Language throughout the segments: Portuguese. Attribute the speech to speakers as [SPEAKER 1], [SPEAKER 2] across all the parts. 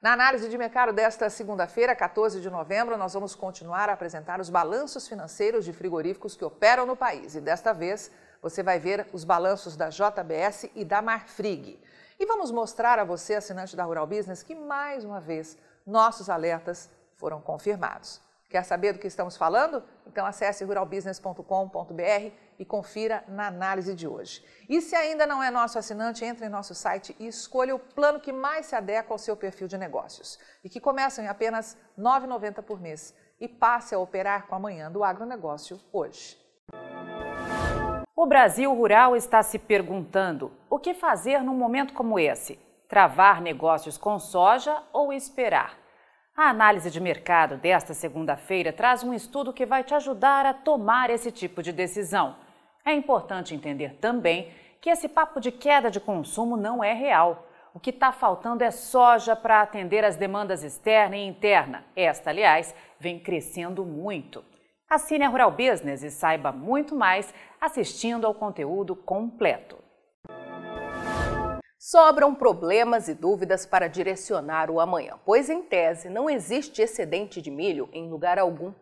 [SPEAKER 1] Na análise de mercado desta segunda-feira, 14 de novembro, nós vamos continuar a apresentar os balanços financeiros de frigoríficos que operam no país. E desta vez, você vai ver os balanços da JBS e da Marfrig. E vamos mostrar a você, assinante da Rural Business, que mais uma vez nossos alertas foram confirmados. Quer saber do que estamos falando? Então acesse ruralbusiness.com.br e confira na análise de hoje. E se ainda não é nosso assinante, entre em nosso site e escolha o plano que mais se adequa ao seu perfil de negócios e que começam em apenas R$ 9,90 por mês e passe a operar com a manhã do agronegócio hoje.
[SPEAKER 2] O Brasil Rural está se perguntando o que fazer num momento como esse: travar negócios com soja ou esperar? A análise de mercado desta segunda-feira traz um estudo que vai te ajudar a tomar esse tipo de decisão. É importante entender também que esse papo de queda de consumo não é real. O que está faltando é soja para atender as demandas externa e interna. Esta, aliás, vem crescendo muito. Assine a Rural Business e saiba muito mais assistindo ao conteúdo completo.
[SPEAKER 3] Sobram problemas e dúvidas para direcionar o amanhã, pois, em tese, não existe excedente de milho em lugar algum.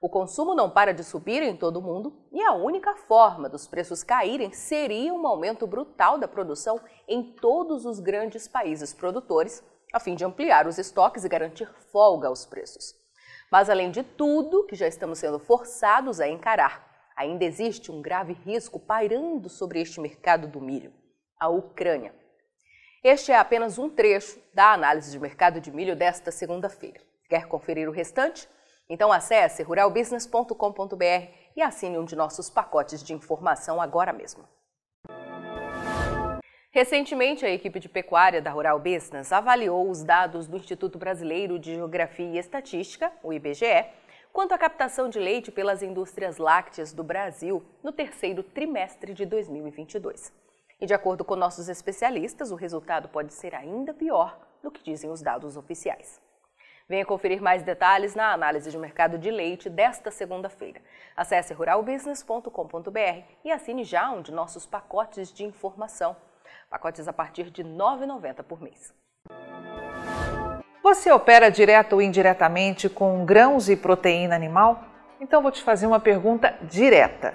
[SPEAKER 3] O consumo não para de subir em todo o mundo e a única forma dos preços caírem seria um aumento brutal da produção em todos os grandes países produtores, a fim de ampliar os estoques e garantir folga aos preços. Mas, além de tudo que já estamos sendo forçados a encarar, ainda existe um grave risco pairando sobre este mercado do milho: a Ucrânia. Este é apenas um trecho da análise de mercado de milho desta segunda-feira. Quer conferir o restante? Então acesse ruralbusiness.com.br e assine um de nossos pacotes de informação agora mesmo. Recentemente, a equipe de pecuária da Rural Business avaliou os dados do Instituto Brasileiro de Geografia e Estatística, o IBGE, quanto à captação de leite pelas indústrias lácteas do Brasil no terceiro trimestre de 2022. E de acordo com nossos especialistas, o resultado pode ser ainda pior do que dizem os dados oficiais. Venha conferir mais detalhes na análise de mercado de leite desta segunda-feira. Acesse ruralbusiness.com.br e assine já um de nossos pacotes de informação. Pacotes a partir de R$ 9,90 por mês.
[SPEAKER 1] Você opera direto ou indiretamente com grãos e proteína animal? Então vou te fazer uma pergunta direta.